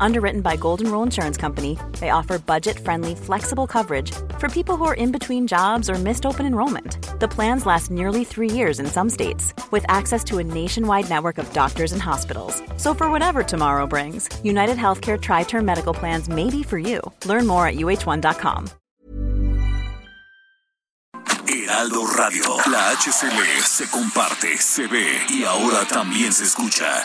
Underwritten by Golden Rule Insurance Company, they offer budget friendly, flexible coverage for people who are in between jobs or missed open enrollment. The plans last nearly three years in some states, with access to a nationwide network of doctors and hospitals. So, for whatever tomorrow brings, United Healthcare Tri Term Medical Plans may be for you. Learn more at uh1.com. Heraldo Radio, la HCL se comparte, se ve y ahora también se escucha.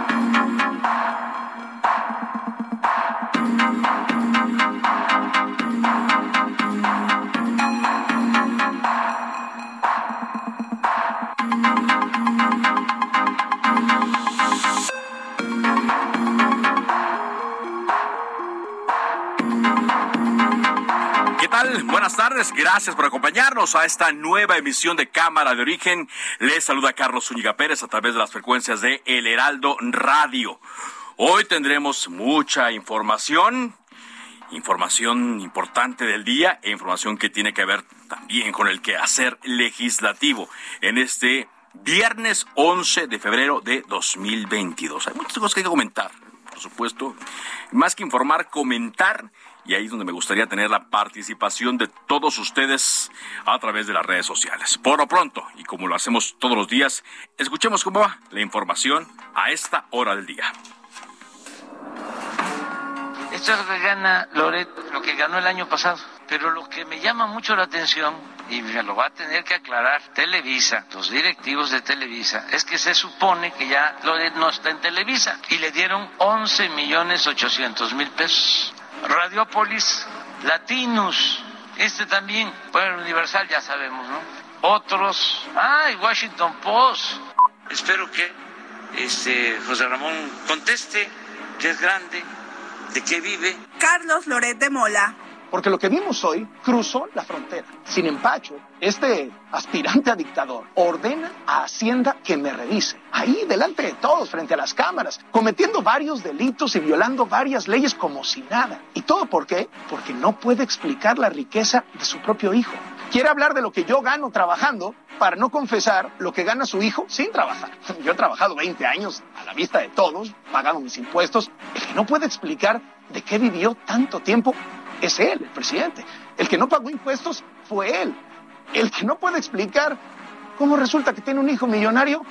Tardes, gracias por acompañarnos a esta nueva emisión de Cámara de Origen. Les saluda Carlos Zúñiga Pérez a través de las frecuencias de El Heraldo Radio. Hoy tendremos mucha información, información importante del día e información que tiene que ver también con el quehacer legislativo en este viernes 11 de febrero de 2022. Hay muchas cosas que hay que comentar, por supuesto. Más que informar, comentar y ahí es donde me gustaría tener la participación de todos ustedes a través de las redes sociales. Por lo pronto, y como lo hacemos todos los días, escuchemos cómo va la información a esta hora del día. Esto es lo que gana Loret, lo que ganó el año pasado. Pero lo que me llama mucho la atención, y me lo va a tener que aclarar Televisa, los directivos de Televisa, es que se supone que ya Loret no está en Televisa y le dieron 11 millones 800 mil pesos. Radiopolis, Latinus, este también, bueno, Universal ya sabemos, ¿no? Otros, ah, Washington Post. Espero que este José Ramón conteste, que es grande, de qué vive. Carlos Loret de Mola. Porque lo que vimos hoy cruzó la frontera. Sin empacho, este aspirante a dictador ordena a Hacienda que me revise. Ahí, delante de todos, frente a las cámaras, cometiendo varios delitos y violando varias leyes como si nada. ¿Y todo por qué? Porque no puede explicar la riqueza de su propio hijo. Quiere hablar de lo que yo gano trabajando para no confesar lo que gana su hijo sin trabajar. Yo he trabajado 20 años a la vista de todos, pagado mis impuestos. El que no puede explicar de qué vivió tanto tiempo es él, el presidente. El que no pagó impuestos fue él. El que no puede explicar cómo resulta que tiene un hijo millonario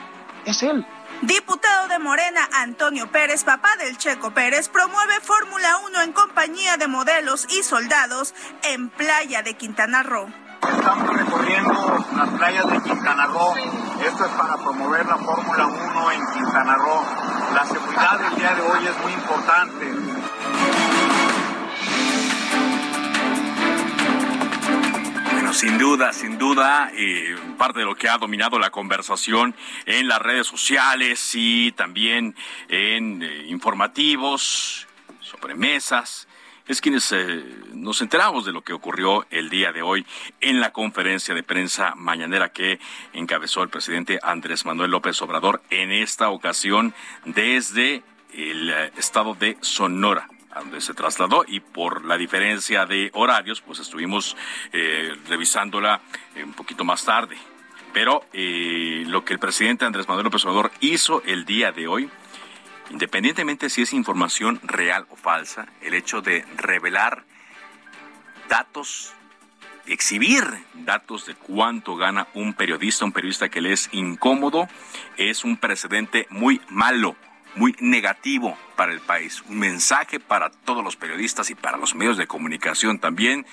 es él. Diputado de Morena, Antonio Pérez, papá del Checo Pérez, promueve Fórmula 1 en compañía de modelos y soldados en Playa de Quintana Roo. Estamos recorriendo las playas de Quintana Roo. Esto es para promover la Fórmula 1 en Quintana Roo. La seguridad del día de hoy es muy importante. Sin duda, sin duda, eh, parte de lo que ha dominado la conversación en las redes sociales y también en eh, informativos, sobre mesas, es quienes eh, nos enteramos de lo que ocurrió el día de hoy en la conferencia de prensa mañanera que encabezó el presidente Andrés Manuel López Obrador en esta ocasión desde el estado de Sonora a donde se trasladó y por la diferencia de horarios, pues estuvimos eh, revisándola un poquito más tarde. Pero eh, lo que el presidente Andrés Manuel López Obrador hizo el día de hoy, independientemente si es información real o falsa, el hecho de revelar datos exhibir datos de cuánto gana un periodista, un periodista que le es incómodo, es un precedente muy malo muy negativo para el país, un mensaje para todos los periodistas y para los medios de comunicación también,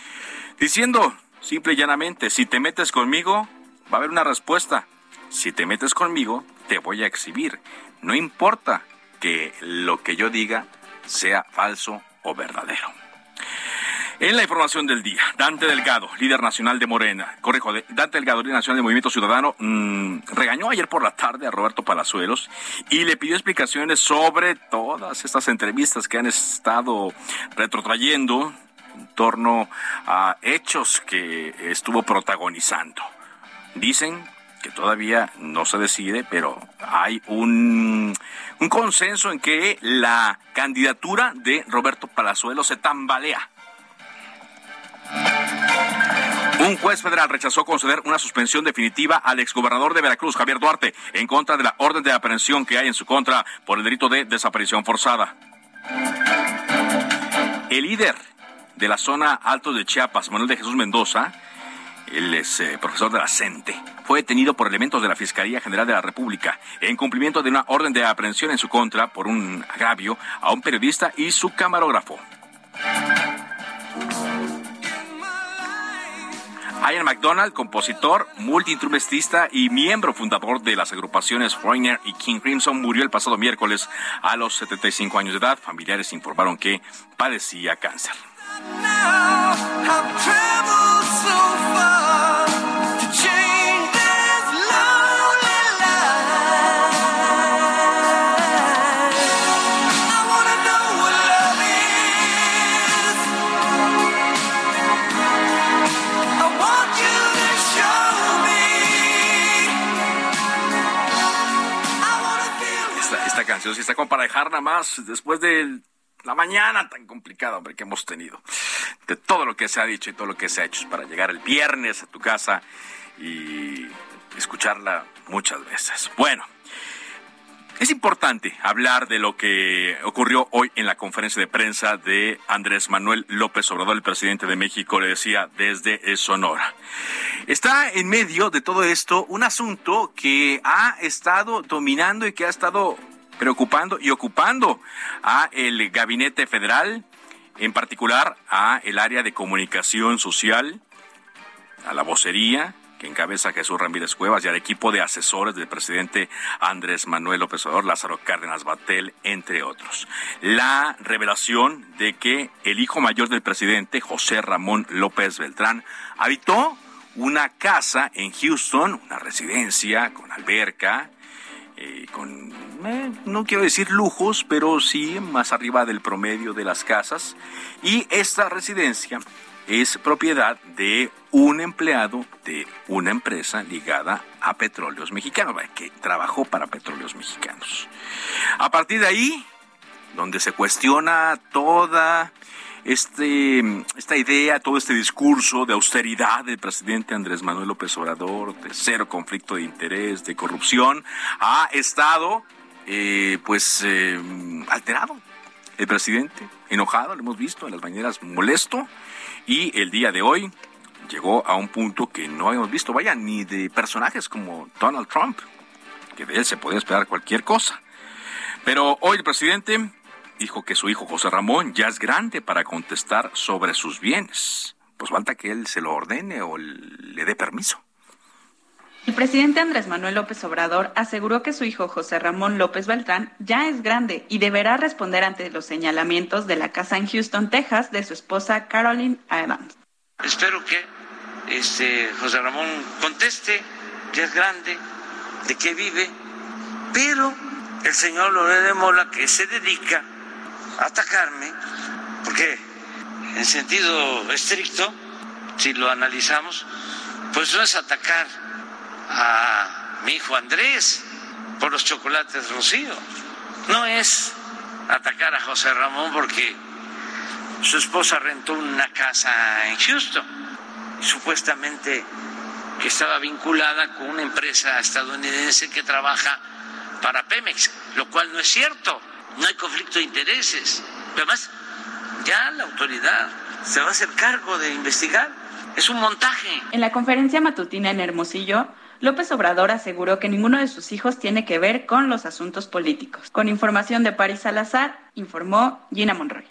diciendo simple y llanamente, si te metes conmigo, va a haber una respuesta. Si te metes conmigo, te voy a exhibir. No importa que lo que yo diga sea falso o verdadero. En la información del día, Dante Delgado, líder nacional de Morena, corrijo, Dante Delgado, líder nacional de Movimiento Ciudadano, mmm, regañó ayer por la tarde a Roberto Palazuelos y le pidió explicaciones sobre todas estas entrevistas que han estado retrotrayendo en torno a hechos que estuvo protagonizando. Dicen que todavía no se decide, pero hay un consenso en que la candidatura de Roberto Palazuelos se tambalea un juez federal rechazó conceder una suspensión definitiva al exgobernador de Veracruz, Javier Duarte, en contra de la orden de aprehensión que hay en su contra por el delito de desaparición forzada. El líder de la zona Alto de Chiapas, Manuel de Jesús Mendoza, es eh, profesor de la CENTE, fue detenido por elementos de la Fiscalía General de la República en cumplimiento de una orden de aprehensión en su contra por un agravio a un periodista y su camarógrafo. Ian McDonald, compositor, multiinstrumentista y miembro fundador de las agrupaciones Foreigner y King Crimson, murió el pasado miércoles a los 75 años de edad. Familiares informaron que padecía cáncer. Si está como para dejar nada más después de la mañana tan complicada, hombre, que hemos tenido. De todo lo que se ha dicho y todo lo que se ha hecho para llegar el viernes a tu casa y escucharla muchas veces. Bueno. Es importante hablar de lo que ocurrió hoy en la conferencia de prensa de Andrés Manuel López Obrador, el presidente de México, le decía desde Sonora. Está en medio de todo esto un asunto que ha estado dominando y que ha estado preocupando y ocupando a el gabinete federal, en particular a el área de comunicación social, a la vocería que encabeza Jesús Ramírez Cuevas y al equipo de asesores del presidente Andrés Manuel López Obrador, Lázaro Cárdenas Batel, entre otros. La revelación de que el hijo mayor del presidente, José Ramón López Beltrán, habitó una casa en Houston, una residencia con alberca, eh, con, eh, no quiero decir lujos, pero sí más arriba del promedio de las casas. Y esta residencia es propiedad de un empleado de una empresa ligada a petróleos mexicanos, que trabajó para petróleos mexicanos. A partir de ahí, donde se cuestiona toda este, esta idea, todo este discurso de austeridad del presidente Andrés Manuel López Obrador, de cero conflicto de interés, de corrupción, ha estado eh, pues eh, alterado. El presidente, enojado, lo hemos visto en las mañanas, molesto, y el día de hoy llegó a un punto que no habíamos visto, vaya, ni de personajes como Donald Trump, que de él se podía esperar cualquier cosa. Pero hoy el presidente dijo que su hijo José Ramón ya es grande para contestar sobre sus bienes. Pues falta que él se lo ordene o le dé permiso. El presidente Andrés Manuel López Obrador aseguró que su hijo José Ramón López Beltrán ya es grande y deberá responder ante los señalamientos de la casa en Houston, Texas, de su esposa Caroline Adams. Espero que este José Ramón conteste, ya es grande, de qué vive, pero el señor Loret de Mola, que se dedica atacarme, porque en sentido estricto, si lo analizamos, pues no es atacar a mi hijo Andrés por los chocolates Rocío, no es atacar a José Ramón porque su esposa rentó una casa en Houston, supuestamente que estaba vinculada con una empresa estadounidense que trabaja para Pemex, lo cual no es cierto no hay conflicto de intereses. Además, ya la autoridad se va a hacer cargo de investigar. Es un montaje. En la conferencia matutina en Hermosillo, López Obrador aseguró que ninguno de sus hijos tiene que ver con los asuntos políticos. Con información de París Salazar, informó Gina Monroy.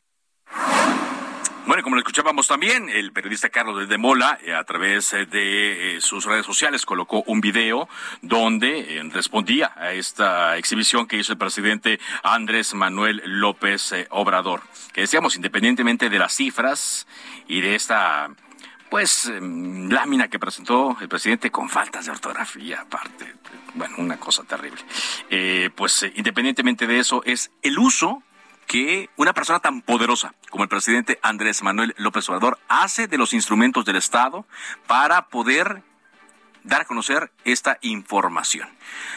Bueno, como lo escuchábamos también, el periodista Carlos de Mola, eh, a través eh, de eh, sus redes sociales, colocó un video donde respondía a esta exhibición que hizo el presidente Andrés Manuel López Obrador. Que decíamos, independientemente de las cifras y de esta pues em, lámina que presentó el presidente con faltas de ortografía aparte, bueno, una cosa terrible. pues independientemente de eso, es el uso que una persona tan poderosa como el presidente Andrés Manuel López Obrador hace de los instrumentos del Estado para poder dar a conocer esta información.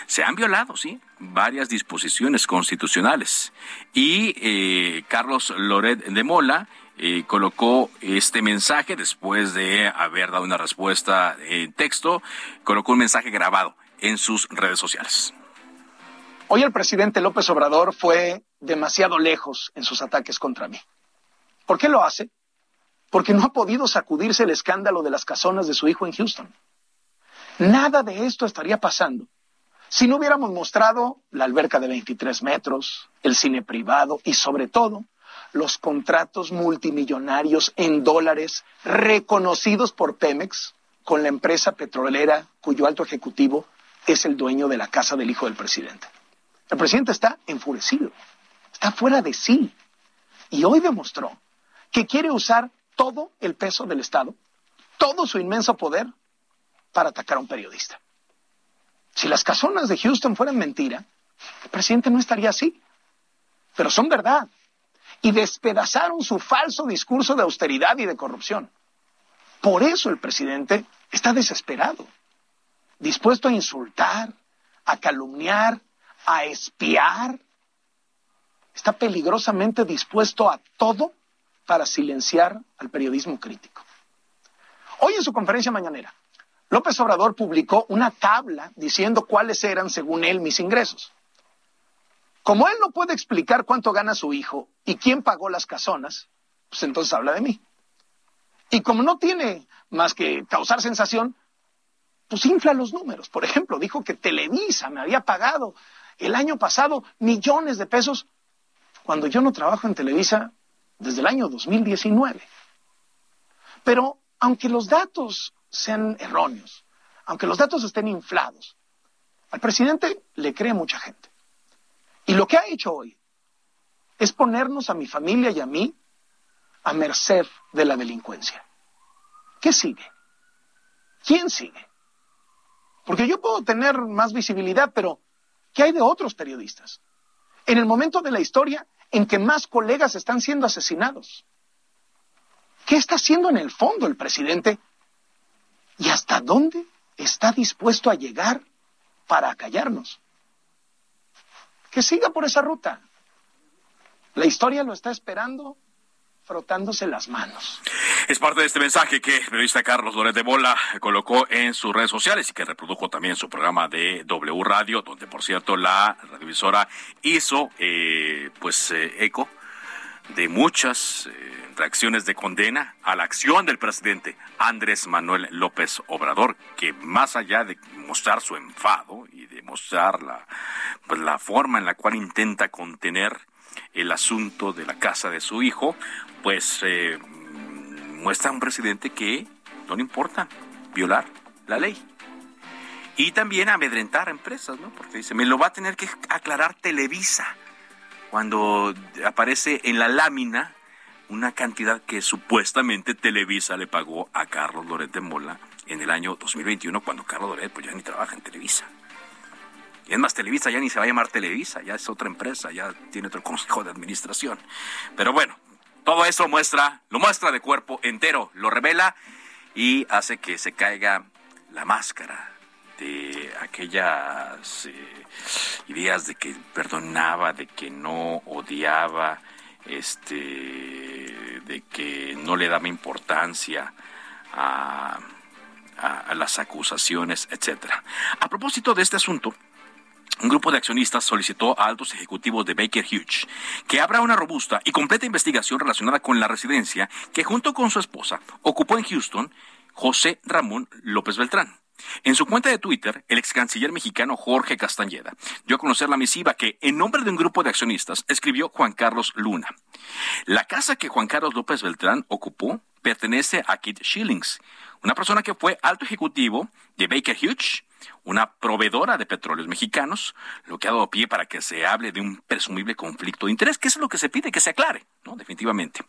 Se han violado, sí, varias disposiciones constitucionales y eh, Carlos Loret de Mola eh, colocó este mensaje después de haber dado una respuesta en texto, colocó un mensaje grabado en sus redes sociales. Hoy el presidente López Obrador fue demasiado lejos en sus ataques contra mí. ¿Por qué lo hace? Porque no ha podido sacudirse el escándalo de las casonas de su hijo en Houston. Nada de esto estaría pasando si no hubiéramos mostrado la alberca de 23 metros, el cine privado y sobre todo los contratos multimillonarios en dólares reconocidos por Pemex con la empresa petrolera cuyo alto ejecutivo es el dueño de la casa del hijo del presidente. El presidente está enfurecido, está fuera de sí. Y hoy demostró que quiere usar todo el peso del Estado, todo su inmenso poder, para atacar a un periodista. Si las casonas de Houston fueran mentira, el presidente no estaría así. Pero son verdad. Y despedazaron su falso discurso de austeridad y de corrupción. Por eso el presidente está desesperado, dispuesto a insultar, a calumniar, a espiar, está peligrosamente dispuesto a todo para silenciar al periodismo crítico. Hoy en su conferencia mañanera, López Obrador publicó una tabla diciendo cuáles eran, según él, mis ingresos. Como él no puede explicar cuánto gana su hijo y quién pagó las casonas, pues entonces habla de mí. Y como no tiene más que causar sensación, pues infla los números. Por ejemplo, dijo que Televisa me había pagado el año pasado millones de pesos cuando yo no trabajo en Televisa desde el año 2019. Pero aunque los datos sean erróneos, aunque los datos estén inflados, al presidente le cree mucha gente. Y lo que ha hecho hoy es ponernos a mi familia y a mí a merced de la delincuencia. ¿Qué sigue? ¿Quién sigue? Porque yo puedo tener más visibilidad, pero ¿Qué hay de otros periodistas? En el momento de la historia en que más colegas están siendo asesinados. ¿Qué está haciendo en el fondo el presidente? ¿Y hasta dónde está dispuesto a llegar para acallarnos? Que siga por esa ruta. La historia lo está esperando frotándose las manos. Es parte de este mensaje que el periodista Carlos Loret de Bola colocó en sus redes sociales y que reprodujo también su programa de W Radio, donde por cierto la radiovisora hizo eh, pues eh, eco de muchas eh, reacciones de condena a la acción del presidente Andrés Manuel López Obrador, que más allá de mostrar su enfado y de mostrar la, pues, la forma en la cual intenta contener el asunto de la casa de su hijo, pues eh, muestra a un presidente que no le importa violar la ley. Y también amedrentar a empresas, ¿no? Porque dice, me lo va a tener que aclarar Televisa cuando aparece en la lámina una cantidad que supuestamente Televisa le pagó a Carlos Loret de Mola en el año 2021, cuando Carlos Loret pues ya ni trabaja en Televisa. Y es más, Televisa ya ni se va a llamar Televisa, ya es otra empresa, ya tiene otro consejo de administración. Pero bueno, todo eso muestra, lo muestra de cuerpo entero, lo revela y hace que se caiga la máscara de aquellas eh, ideas de que perdonaba, de que no odiaba, este, de que no le daba importancia a, a las acusaciones, etcétera. A propósito de este asunto, un grupo de accionistas solicitó a altos ejecutivos de Baker Hughes que abra una robusta y completa investigación relacionada con la residencia que junto con su esposa ocupó en Houston José Ramón López Beltrán. En su cuenta de Twitter, el ex canciller mexicano Jorge Castañeda dio a conocer la misiva que, en nombre de un grupo de accionistas, escribió Juan Carlos Luna. La casa que Juan Carlos López Beltrán ocupó pertenece a Kit Shillings, una persona que fue alto ejecutivo de Baker Hughes, una proveedora de petróleos mexicanos, lo que ha dado pie para que se hable de un presumible conflicto de interés, que es lo que se pide que se aclare, ¿no? Definitivamente.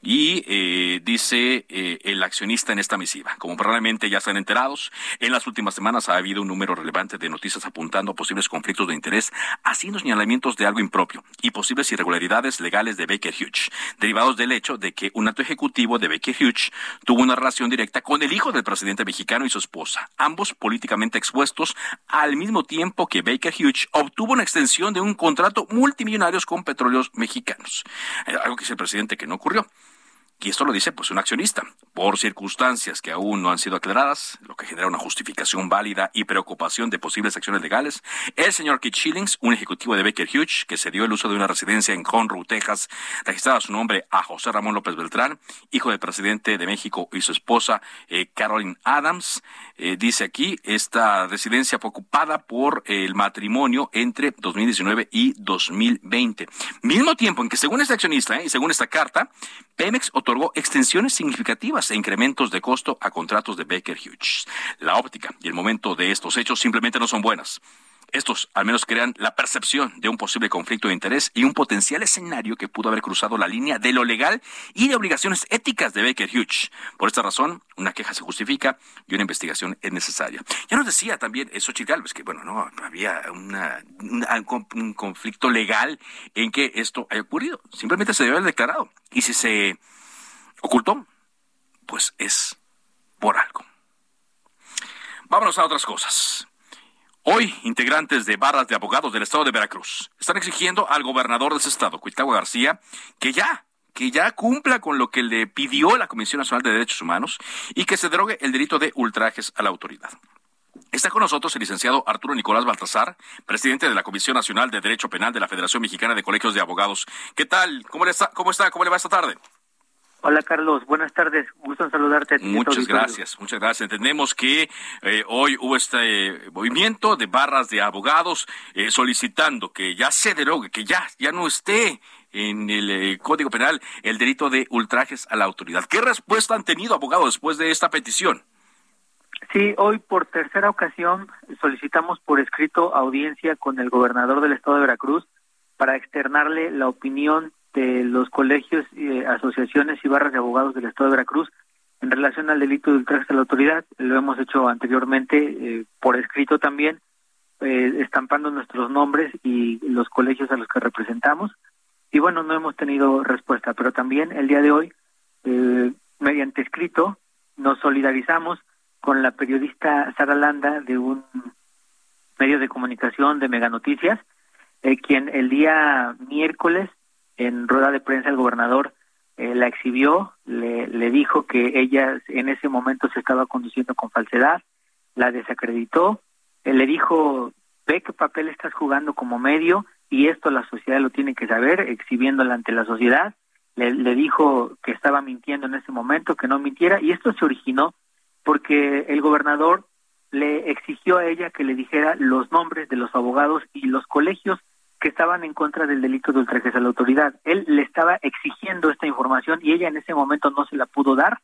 Y eh, dice eh, el accionista en esta misiva, como probablemente ya están enterados, en las últimas semanas ha habido un número relevante de noticias apuntando a posibles conflictos de interés, haciendo señalamientos de algo impropio y posibles irregularidades legales de Baker Hughes, derivados del hecho de que un alto ejecutivo de Baker Hughes tuvo una relación directa con el hijo del presidente mexicano y su esposa, ambos políticamente expuestos, al mismo tiempo que Baker Hughes obtuvo una extensión de un contrato multimillonario con petróleos mexicanos, eh, algo que dice el presidente que no ocurrió. Y esto lo dice pues un accionista, por circunstancias que aún no han sido aclaradas, lo que genera una justificación válida y preocupación de posibles acciones legales. El señor Keith Shillings, un ejecutivo de Baker Hughes, que se dio el uso de una residencia en Conroe, Texas, registrada su nombre a José Ramón López Beltrán, hijo del presidente de México y su esposa eh, Caroline Adams. Eh, dice aquí, esta residencia fue ocupada por el matrimonio entre 2019 y 2020. Mismo tiempo en que según este accionista eh, y según esta carta, Pemex otorgó extensiones significativas e incrementos de costo a contratos de Baker Hughes. La óptica y el momento de estos hechos simplemente no son buenas. Estos al menos crean la percepción de un posible conflicto de interés y un potencial escenario que pudo haber cruzado la línea de lo legal y de obligaciones éticas de Baker Hughes. Por esta razón, una queja se justifica y una investigación es necesaria. Ya nos decía también eso Galvez que, bueno, no había un conflicto legal en que esto haya ocurrido. Simplemente se debe haber declarado. Y si se ocultó, pues es por algo. Vámonos a otras cosas. Hoy, integrantes de barras de abogados del estado de Veracruz están exigiendo al gobernador de ese estado, Cuitagua García, que ya que ya cumpla con lo que le pidió la Comisión Nacional de Derechos Humanos y que se derogue el delito de ultrajes a la autoridad. Está con nosotros el licenciado Arturo Nicolás Baltasar, presidente de la Comisión Nacional de Derecho Penal de la Federación Mexicana de Colegios de Abogados. ¿Qué tal? ¿Cómo, le está? ¿Cómo está? ¿Cómo le va esta tarde? Hola Carlos, buenas tardes, gusto en saludarte. muchas gracias, muchas gracias. Entendemos que eh, hoy hubo este movimiento de barras de abogados eh, solicitando que ya se derogue, que ya, ya no esté en el eh, Código Penal el delito de ultrajes a la autoridad. ¿Qué respuesta han tenido abogados después de esta petición? Sí, hoy por tercera ocasión solicitamos por escrito audiencia con el gobernador del estado de Veracruz para externarle la opinión de los colegios, eh, asociaciones y barras de abogados del Estado de Veracruz en relación al delito de ultraje a la autoridad. Lo hemos hecho anteriormente eh, por escrito también, eh, estampando nuestros nombres y los colegios a los que representamos. Y bueno, no hemos tenido respuesta, pero también el día de hoy, mediante escrito, nos solidarizamos con la periodista Sara Landa de un medio de comunicación de Mega Noticias, quien el día miércoles en rueda de prensa el gobernador eh, la exhibió, le, dijo que ella en ese momento se estaba conduciendo con falsedad, la desacreditó, eh, le dijo, ve qué papel estás jugando como medio y esto la sociedad lo tiene que saber, exhibiéndola ante la sociedad, le, le dijo que estaba mintiendo en ese momento, que no mintiera, y esto se originó porque el gobernador le exigió a ella que le dijera los nombres de los abogados y los colegios que estaban en contra del delito de ultrajes a la autoridad. Él le estaba exigiendo esta información y ella en ese momento no se la pudo dar,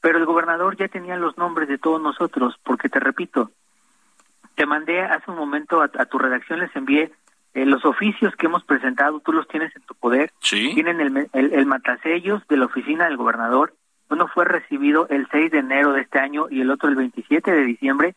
pero el gobernador ya tenía los nombres de todos nosotros, porque te repito, te mandé hace un momento a, tu redacción, les envié eh, los oficios que hemos presentado, tú los tienes en tu poder, tienen el, el, el matasellos de la oficina del gobernador, uno fue recibido el 6 de enero de este año y el otro el 27 de diciembre,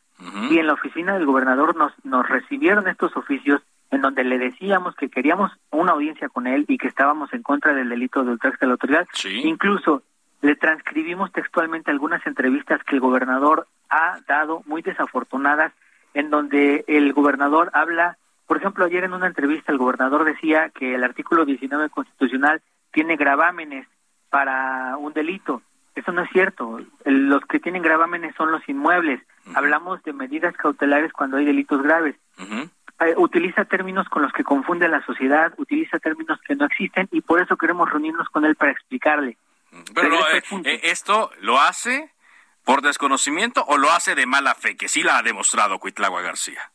y en la oficina del gobernador nos, nos recibieron estos oficios en donde le decíamos que queríamos una audiencia con él y que estábamos en contra del delito de ultraje de la autoridad. Incluso le transcribimos textualmente algunas entrevistas que el gobernador ha dado muy desafortunadas, en donde el gobernador habla, por ejemplo, ayer en una entrevista el gobernador decía que el artículo 19 constitucional tiene gravámenes para un delito. Eso no es cierto. Los que tienen gravámenes son los inmuebles. Hablamos de medidas cautelares cuando hay delitos graves. Eh, utiliza términos con los que confunde a la sociedad, utiliza términos que no existen y por eso queremos reunirnos con él para explicarle. Pero, eh, eh, esto lo hace ¿Por desconocimiento o lo hace de mala fe? Que sí la ha demostrado Cuitlagua García.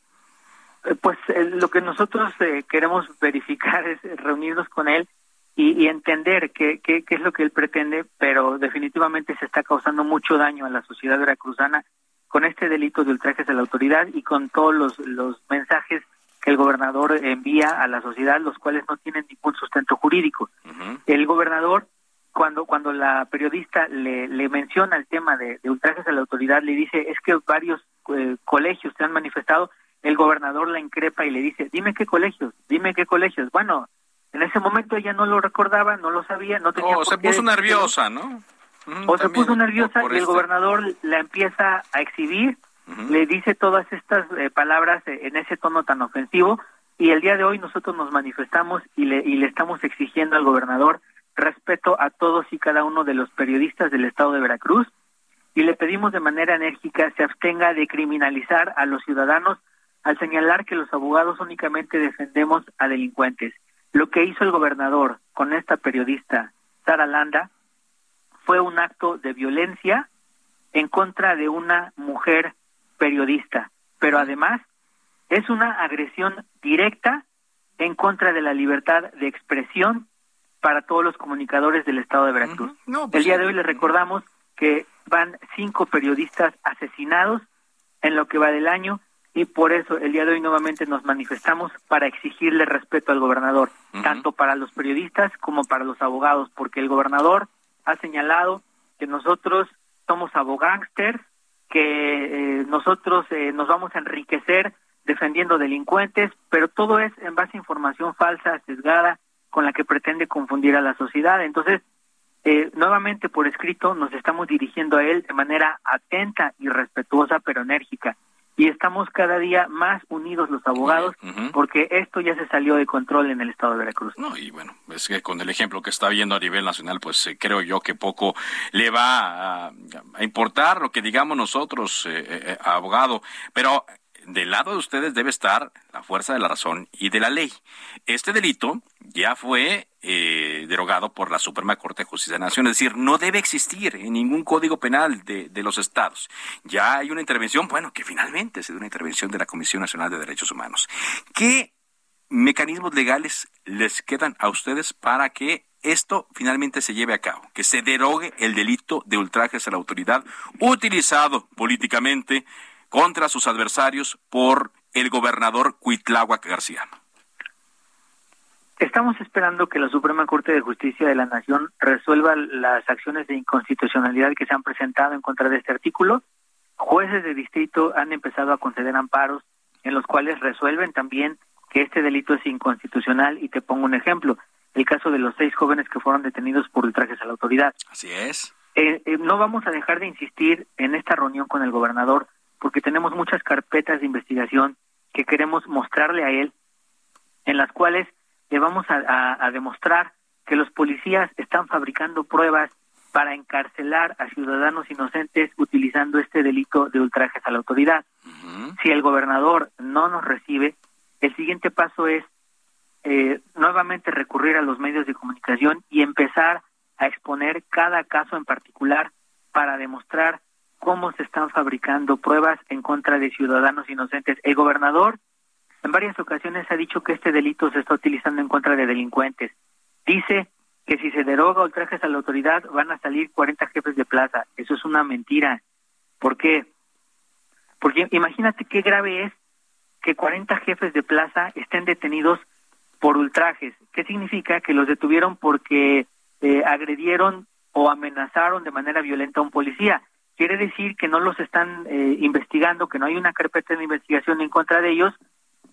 Pues eh, lo que nosotros eh, queremos verificar es reunirnos con él y, entender qué, qué, qué, es lo que él pretende, pero definitivamente se está causando mucho daño a la sociedad veracruzana con este delito de ultrajes a la autoridad y con todos los, los mensajes que el gobernador envía a la sociedad, los cuales no tienen ningún sustento jurídico. El gobernador, cuando, cuando la periodista le, le menciona el tema de, ultrajes a la autoridad, le dice, es que varios colegios se han manifestado, el gobernador la increpa y le dice, dime qué colegios, dime qué colegios. Bueno, en ese momento ella no lo recordaba, no lo sabía, no tenía... O se puso nerviosa, ¿no? o se puso nerviosa y el gobernador la empieza a exhibir, le dice todas estas eh, palabras eh, en ese tono tan ofensivo y el día de hoy nosotros nos manifestamos y le, y le estamos exigiendo al gobernador respeto a todos y cada uno de los periodistas del estado de Veracruz y le pedimos de manera enérgica se abstenga de criminalizar a los ciudadanos al señalar que los abogados únicamente defendemos a delincuentes. Lo que hizo el gobernador con esta periodista, Sara Landa, fue un acto de violencia en contra de una mujer periodista, pero además es una agresión directa en contra de la libertad de expresión para todos los comunicadores del estado de Veracruz. Pues el día de hoy les recordamos que van cinco periodistas asesinados en lo que va del año y por eso el día de hoy nuevamente nos manifestamos para exigirle respeto al gobernador, tanto para los periodistas como para los abogados, porque el gobernador ha señalado que nosotros somos abogánsters, que eh, nosotros eh, nos vamos a enriquecer defendiendo delincuentes, pero todo es en base a información falsa, sesgada, con la que pretende confundir a la sociedad. Entonces, eh, nuevamente por escrito nos estamos dirigiendo a él de manera atenta y respetuosa, pero enérgica y estamos cada día más unidos los abogados porque esto ya se salió de control en el estado de Veracruz. No, y bueno, es que con el ejemplo que está viendo a nivel nacional, pues eh, creo yo que poco le va a, importar lo que digamos nosotros, eh, eh, abogado, pero del lado de ustedes debe estar la fuerza de la razón y de la ley. Este delito ya fue eh, derogado por la Suprema Corte de Justicia de la Nación, es decir, no debe existir en ningún código penal de, de los estados. Ya hay una intervención, bueno, que finalmente se dio una intervención de la Comisión Nacional de Derechos Humanos. ¿Qué mecanismos legales les quedan a ustedes para que esto finalmente se lleve a cabo, que se derogue el delito de ultrajes a la autoridad utilizado políticamente contra sus adversarios por el gobernador Cuitláhuac García. Estamos esperando que la Suprema Corte de Justicia de la Nación resuelva las acciones de inconstitucionalidad que se han presentado en contra de este artículo. Jueces de distrito han empezado a conceder amparos en los cuales resuelven también que este delito es inconstitucional y te pongo un ejemplo, el caso de los seis jóvenes que fueron detenidos por ultrajes a la autoridad. Así es. Eh, eh, no vamos a dejar de insistir en esta reunión con el gobernador porque tenemos muchas carpetas de investigación que queremos mostrarle a él, en las cuales le vamos a, demostrar que los policías están fabricando pruebas para encarcelar a ciudadanos inocentes utilizando este delito de ultrajes a la autoridad. Si el gobernador no nos recibe, el siguiente paso es eh, nuevamente recurrir a los medios de comunicación y empezar a exponer cada caso en particular para demostrar cómo se están fabricando pruebas en contra de ciudadanos inocentes. El gobernador en varias ocasiones ha dicho que este delito se está utilizando en contra de delincuentes. Dice que si se deroga ultrajes a la autoridad van a salir 40 jefes de plaza. Eso es una mentira. ¿Por qué? Porque imagínate qué grave es que 40 jefes de plaza estén detenidos por ultrajes. ¿Qué significa? Que los detuvieron porque eh, agredieron o amenazaron de manera violenta a un policía quiere decir que no los están eh, investigando, que no hay una carpeta de investigación en contra de ellos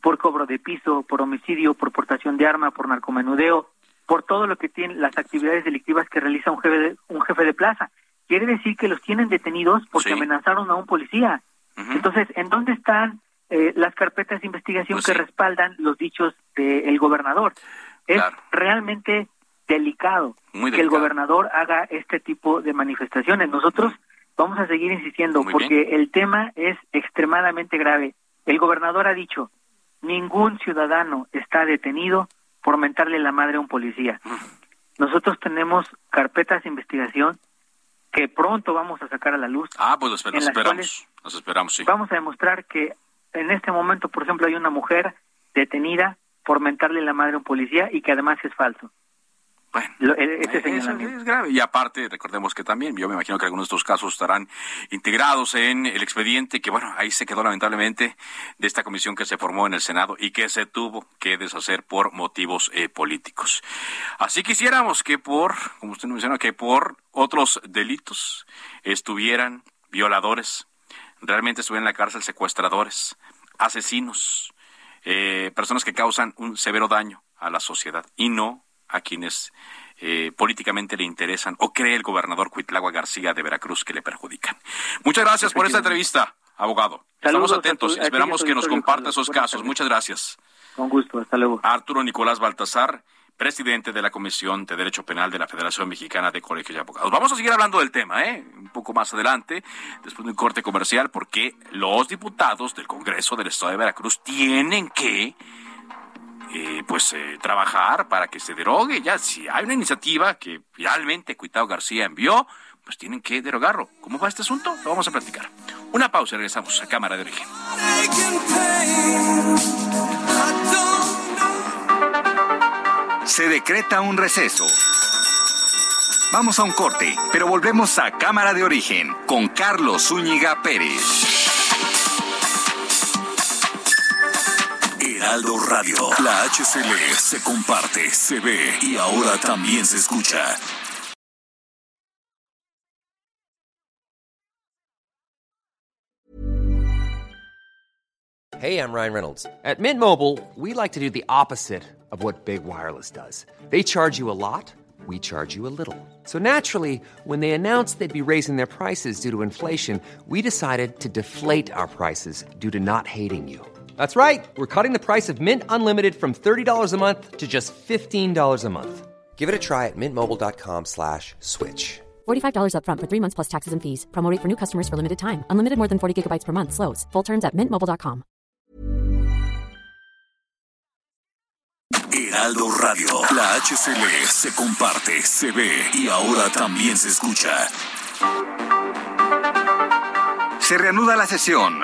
por cobro de piso, por homicidio, por portación de arma, por narcomenudeo, por todo lo que tienen las actividades delictivas que realiza un jefe de, un jefe de plaza. Quiere decir que los tienen detenidos porque amenazaron a un policía. Entonces, ¿en dónde están eh, las carpetas de investigación pues que respaldan los dichos del gobernador? Es realmente delicado, que el gobernador haga este tipo de manifestaciones. Nosotros Vamos a seguir insistiendo porque el tema es extremadamente grave. El gobernador ha dicho, ningún ciudadano está detenido por mentarle la madre a un policía. Nosotros tenemos carpetas de investigación que pronto vamos a sacar a la luz. Ah, pues los, esperamos, los esperamos, sí. Vamos a demostrar que en este momento, por ejemplo, hay una mujer detenida por mentarle la madre a un policía y que además es falso. Bueno, es grave. Y aparte, recordemos que también, yo me imagino que algunos de estos casos estarán integrados en el expediente, que bueno, ahí se quedó lamentablemente de esta comisión que se formó en el Senado y que se tuvo que deshacer por motivos eh, políticos. Así quisiéramos que por, como usted mencionó, que por otros delitos estuvieran violadores, realmente estuvieran en la cárcel secuestradores, asesinos, eh, personas que causan un severo daño a la sociedad y no a quienes eh, políticamente le interesan o cree el gobernador Cuitlagua García de Veracruz que le perjudican. Muchas gracias por esta entrevista, abogado. Estamos atentos, esperamos que nos comparta esos casos. Muchas gracias. Con gusto, hasta luego. Arturo Nicolás Baltasar, presidente de la Comisión de Derecho Penal de la Federación Mexicana de Colegios de Abogados. Vamos a seguir hablando del tema, ¿eh? Un poco más adelante, después de un corte comercial, porque los diputados del Congreso del Estado de Veracruz tienen que eh, pues eh, trabajar para que se derogue. Ya, si hay una iniciativa que finalmente Cuitado García envió, pues tienen que derogarlo. ¿Cómo va este asunto? Lo vamos a platicar. Una pausa y regresamos a Cámara de Origen. Se decreta un receso. Vamos a un corte, pero volvemos a Cámara de Origen con Carlos Zúñiga Pérez. Heraldo Radio. La HCL se comparte, se ve y ahora también se escucha. Hey, I'm Ryan Reynolds. At Mint Mobile, we like to do the opposite of what Big Wireless does. They charge you a lot, we charge you a little. So naturally, when they announced they'd be raising their prices due to inflation, we decided to deflate our prices due to not hating you. That's right. We're cutting the price of Mint Unlimited from $30 a month to just $15 a month. Give it a try at mintmobile.com slash switch. $45 upfront for three months plus taxes and fees. Promote for new customers for limited time. Unlimited more than 40 gigabytes per month. Slows. Full terms at mintmobile.com. Heraldo Radio. La HCL se comparte, se ve y ahora también se escucha. Se reanuda la sesión.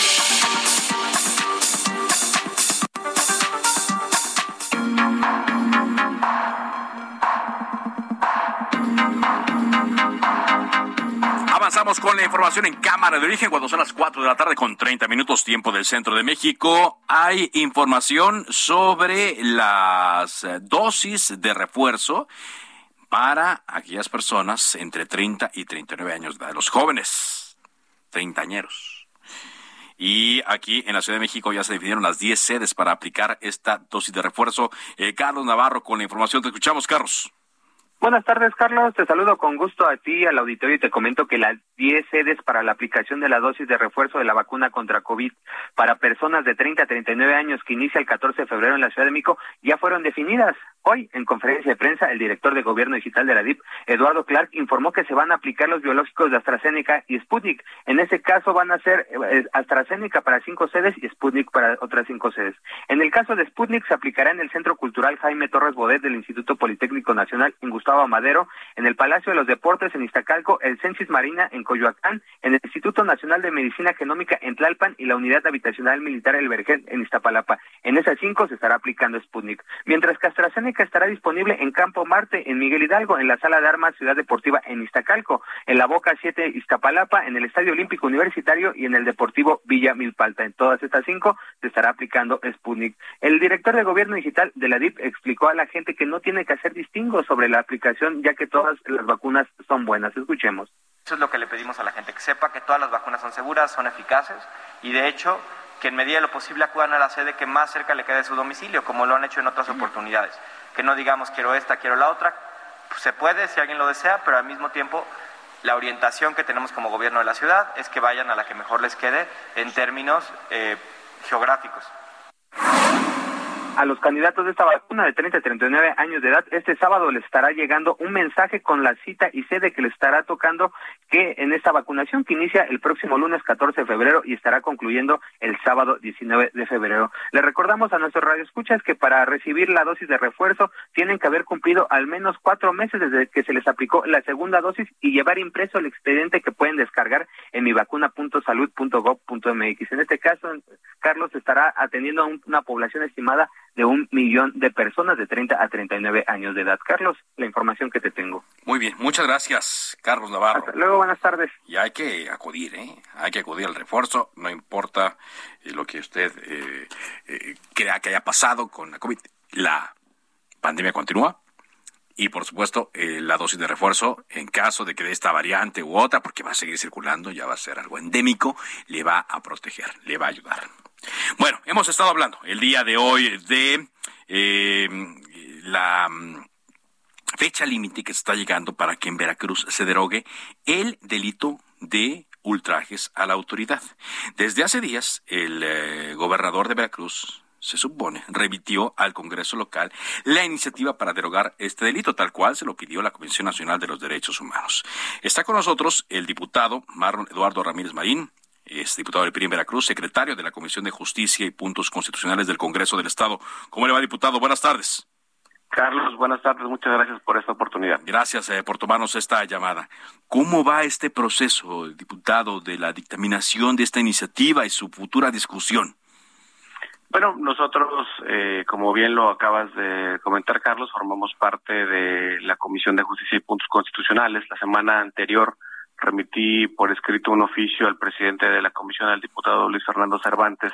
Avanzamos con la información en Cámara de Origen cuando son las 4 de la tarde con 30 minutos tiempo del centro de México. Hay información sobre las eh, dosis de refuerzo para aquellas personas entre 30 y 39 años de edad, los jóvenes, treintañeros. Y aquí en la Ciudad de México ya se definieron las 10 sedes para aplicar esta dosis de refuerzo. Eh, Carlos Navarro con la información. Te escuchamos, Carlos. Buenas tardes, Carlos. Te saludo con gusto a ti, al auditorio, y te comento que las 10 sedes para la aplicación de la dosis de refuerzo de la vacuna contra COVID para personas de 30 a 39 años que inicia el 14 de febrero en la Ciudad de México ya fueron definidas. Hoy, en conferencia de prensa, el director de Gobierno Digital de la DIP, Eduardo Clark, informó que se van a aplicar los biológicos de AstraZeneca y Sputnik. En ese caso van a ser eh, AstraZeneca para cinco sedes y Sputnik para otras cinco sedes. En el caso de Sputnik se aplicará en el Centro Cultural Jaime Torres Bodet del Instituto Politécnico Nacional en Gustavo Amadero, en el Palacio de los Deportes en Iztacalco, el Censis Marina en Coyoacán, en el Instituto Nacional de Medicina Genómica en Tlalpan y la Unidad Habitacional Militar El Vergel en Iztapalapa. En esas cinco se estará aplicando Sputnik. Mientras que AstraZeneca estará disponible en Campo Marte, en Miguel Hidalgo, en la Sala de Armas Ciudad Deportiva en Iztacalco, en la Boca 7 Iztapalapa, en el Estadio Olímpico Universitario y en el Deportivo Villa Milpalta. En todas estas cinco se estará aplicando Sputnik. El director de Gobierno Digital de la DIP explicó a la gente que no tiene que hacer distingo sobre la aplicación, ya que todas las vacunas son buenas. Escuchemos. Eso es lo que le pedimos a la gente, que sepa que todas las vacunas son seguras, son eficaces y de hecho que en medida de lo posible acudan a la sede que más cerca le quede de su domicilio, como lo han hecho en otras oportunidades. Que no digamos quiero esta, quiero la otra. se puede si alguien lo desea, pero al mismo tiempo la orientación que tenemos como gobierno de la ciudad es que vayan a la que mejor les quede en términos eh, geográficos. A los candidatos de esta vacuna de 30 a 39 años de edad, este sábado les estará llegando un mensaje con la cita y sede que les estará tocando que en esta vacunación que inicia el próximo lunes 14 de febrero y estará concluyendo el sábado 19 de febrero. Le recordamos a nuestros radioescuchas que para recibir la dosis de refuerzo tienen que haber cumplido al menos cuatro meses desde que se les aplicó la segunda dosis y llevar impreso el expediente que pueden descargar en mivacuna.salud.gov.mx. En este caso, Carlos estará atendiendo a una población estimada de un millón de personas de 30 a 39 años de edad. Carlos, la información que te tengo. Muy bien, muchas gracias, Carlos Navarro. luego, buenas tardes. Y hay que acudir, ¿eh? Hay que acudir al refuerzo, no importa eh, lo que usted eh, eh, crea que haya pasado con la COVID. La pandemia continúa, y por supuesto la dosis de refuerzo en caso de que de esta variante u otra, porque va a seguir circulando, ya va a ser algo endémico, le va a proteger, le va a ayudar. Bueno, hemos estado hablando el día de hoy de eh, la mm, fecha límite que está llegando para que en Veracruz se derogue el delito de ultrajes a la autoridad. Desde hace días, el eh, gobernador de Veracruz, se supone, remitió al Congreso local la iniciativa para derogar este delito, tal cual se lo pidió la Comisión Nacional de los Derechos Humanos. Está con nosotros el diputado Marlon Eduardo Ramírez Marín, es diputado del PRI en Veracruz, secretario de la Comisión de Justicia y Puntos Constitucionales del Congreso del Estado. ¿Cómo le va, diputado? Buenas tardes. Carlos, buenas tardes. Muchas gracias por esta oportunidad. Gracias eh, por tomarnos esta llamada. ¿Cómo va este proceso, diputado, de la dictaminación de esta iniciativa y su futura discusión? Bueno, nosotros, eh, como bien lo acabas de comentar, Carlos, formamos parte de la Comisión de Justicia y Puntos Constitucionales. La semana anterior remití por escrito un oficio al presidente de la comisión, al diputado Luis Fernando Cervantes,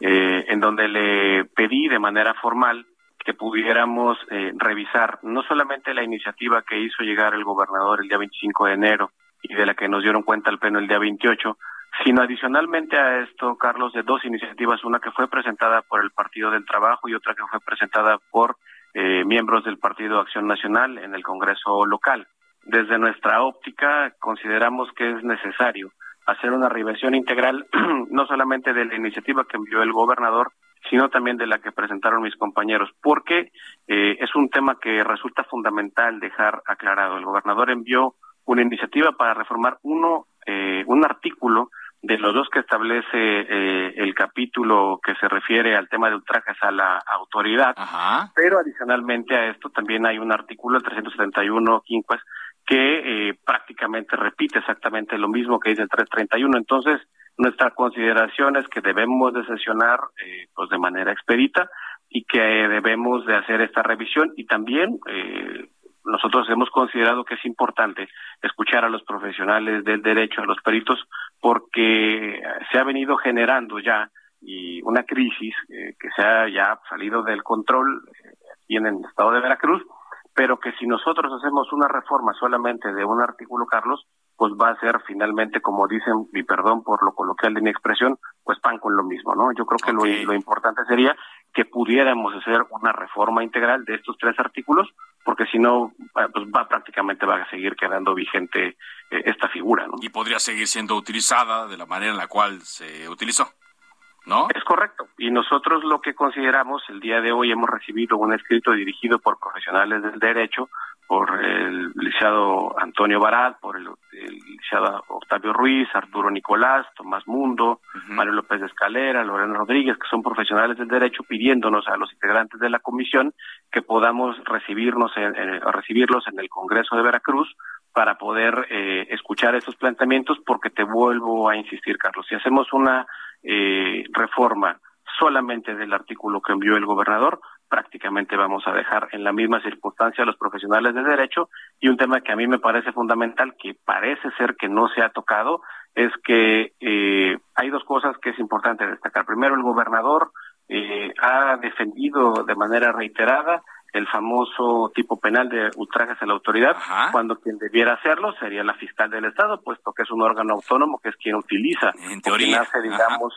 eh, en donde le pedí de manera formal que pudiéramos eh, revisar no solamente la iniciativa que hizo llegar el gobernador el día 25 de enero y de la que nos dieron cuenta el pleno el día 28, sino adicionalmente a esto, Carlos, de dos iniciativas, una que fue presentada por el Partido del Trabajo y otra que fue presentada por eh, miembros del Partido Acción Nacional en el Congreso local. Desde nuestra óptica consideramos que es necesario hacer una revisión integral no solamente de la iniciativa que envió el gobernador, sino también de la que presentaron mis compañeros, porque eh, es un tema que resulta fundamental dejar aclarado. El gobernador envió una iniciativa para reformar uno, eh, un artículo de los dos que establece eh, el capítulo que se refiere al tema de ultrajes a la autoridad, pero adicionalmente a esto también hay un artículo, el 371 quincuas, que eh, prácticamente repite exactamente lo mismo que dice el 331. Entonces, nuestra consideración es que debemos de sesionar eh, pues de manera expedita y que debemos de hacer esta revisión y también eh, nosotros hemos considerado que es importante escuchar a los profesionales del derecho, a los peritos, porque se ha venido generando ya y una crisis que se ha ya salido del control aquí en el estado de Veracruz pero que si nosotros hacemos una reforma solamente de un artículo, Carlos, pues va a ser finalmente, como dicen, y perdón por lo coloquial de mi expresión, pues pan con lo mismo, ¿no? Yo creo que lo, importante sería que pudiéramos hacer una reforma integral de estos tres artículos, porque si no, eh, pues va prácticamente va a seguir quedando vigente eh, esta figura, ¿no? Y podría seguir siendo utilizada de la manera en la cual se utilizó. ¿No? Es correcto. Y nosotros lo que consideramos, el día de hoy hemos recibido un escrito dirigido por profesionales del derecho, por el licenciado Antonio Barat, por el, licenciado Octavio Ruiz, Arturo Nicolás, Tomás Mundo, Mario López de Escalera, Lorena Rodríguez, que son profesionales del derecho, pidiéndonos a los integrantes de la comisión que podamos recibirnos recibirlos en el Congreso de Veracruz para poder eh, escuchar esos planteamientos, porque te vuelvo a insistir, Carlos, si hacemos una eh, reforma solamente del artículo que envió el gobernador, prácticamente vamos a dejar en la misma circunstancia a los profesionales de derecho y un tema que a mí me parece fundamental, que parece ser que no se ha tocado, es que eh, hay dos cosas que es importante destacar. Primero, el gobernador eh, ha defendido de manera reiterada el famoso tipo penal de ultrajes a la autoridad, cuando quien debiera hacerlo sería la fiscal del Estado, puesto que es un órgano autónomo que es quien utiliza, en teoría, hace, digamos,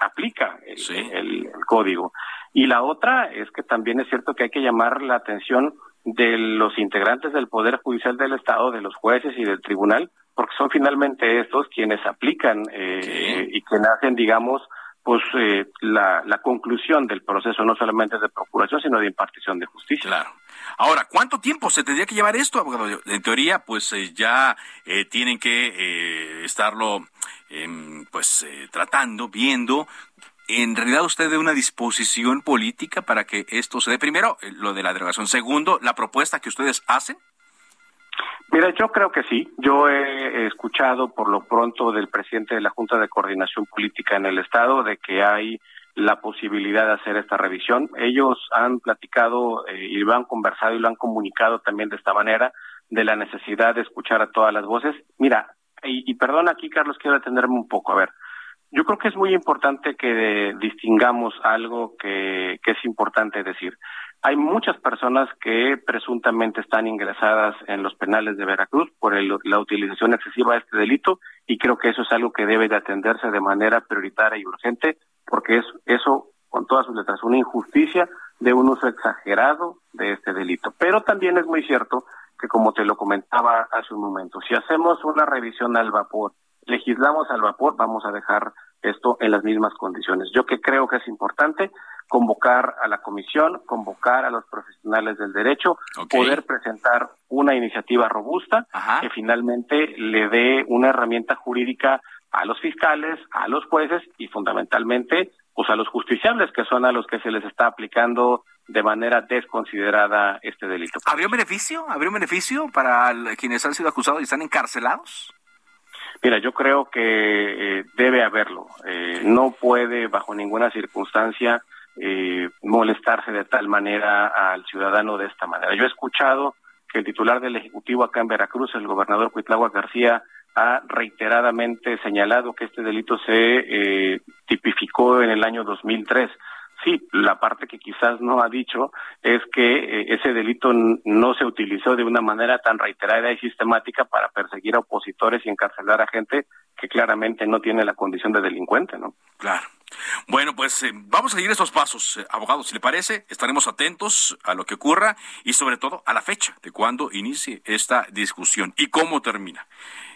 aplica el, código. Y la otra es que también es cierto que hay que llamar la atención de los integrantes del Poder Judicial del Estado, de los jueces y del tribunal, porque son finalmente estos quienes aplican eh, y quienes hacen, digamos, pues eh, la, la conclusión del proceso no solamente de procuración, sino de impartición de justicia. Claro. Ahora, ¿cuánto tiempo se tendría que llevar esto, abogado? En teoría, pues eh, ya eh, tienen que eh, estarlo em, pues tratando, viendo. ¿En realidad usted de una disposición política para que esto se dé? Primero, lo de la derogación. Segundo, la propuesta que ustedes hacen. Mira, yo creo que sí. Yo he escuchado por lo pronto del presidente de la Junta de Coordinación Política en el Estado de que hay la posibilidad de hacer esta revisión. Ellos han platicado eh, y lo han conversado y lo han comunicado también de esta manera de la necesidad de escuchar a todas las voces. Mira, y, y perdona aquí, Carlos, quiero detenerme un poco. A ver, yo creo que es muy importante que distingamos algo que, que es importante decir. Hay muchas personas que presuntamente están ingresadas en los penales de Veracruz por la utilización excesiva de este delito y creo que eso es algo que debe de atenderse de manera prioritaria y urgente porque es eso, con todas sus letras, una injusticia de un uso exagerado de este delito. Pero también es muy cierto que, como te lo comentaba hace un momento, si hacemos una revisión al vapor, legislamos al vapor, vamos a dejar esto en las mismas condiciones. Yo que creo que es importante convocar a la comisión, convocar a los profesionales del derecho, poder presentar una iniciativa robusta que finalmente le dé una herramienta jurídica a los fiscales, a los jueces y fundamentalmente pues a los justiciables que son a los que se les está aplicando de manera desconsiderada este delito. ¿Habría un beneficio? ¿Habría un beneficio para quienes han sido acusados y están encarcelados? Mira, yo creo que eh, debe haberlo. Eh, no puede bajo ninguna circunstancia eh, molestarse de tal manera al ciudadano de esta manera. Yo he escuchado que el titular del Ejecutivo acá en Veracruz, el gobernador Cuitlagua García, ha reiteradamente señalado que este delito se eh, tipificó en el año 2003. Sí, la parte que quizás no ha dicho es que eh, ese delito no se utilizó de una manera tan reiterada y sistemática para perseguir a opositores y encarcelar a gente que claramente no tiene la condición de delincuente, ¿no? Claro. Bueno, pues eh, vamos a seguir estos pasos, eh, abogado, si le parece, estaremos atentos a lo que ocurra y sobre todo a la fecha de cuándo inicie esta discusión y cómo termina.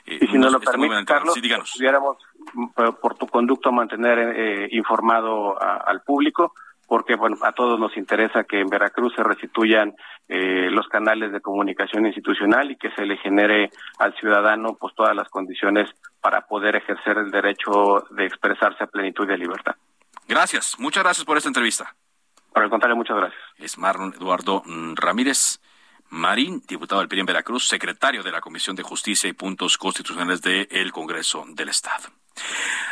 Eh, y si nos, lo permite, Carlos, pudiéramos, mm, por tu conducto, mantener informado al público, porque bueno, a todos nos interesa que en Veracruz se restituyan los canales de comunicación institucional y que se le genere al ciudadano pues todas las condiciones para poder ejercer el derecho de expresarse a plenitud de libertad. Gracias, muchas gracias por esta entrevista. Por el contrario, muchas gracias. Es Marlon Eduardo Ramírez Marín, diputado del PRI en Veracruz, secretario de la Comisión de Justicia y Puntos Constitucionales del Congreso del Estado.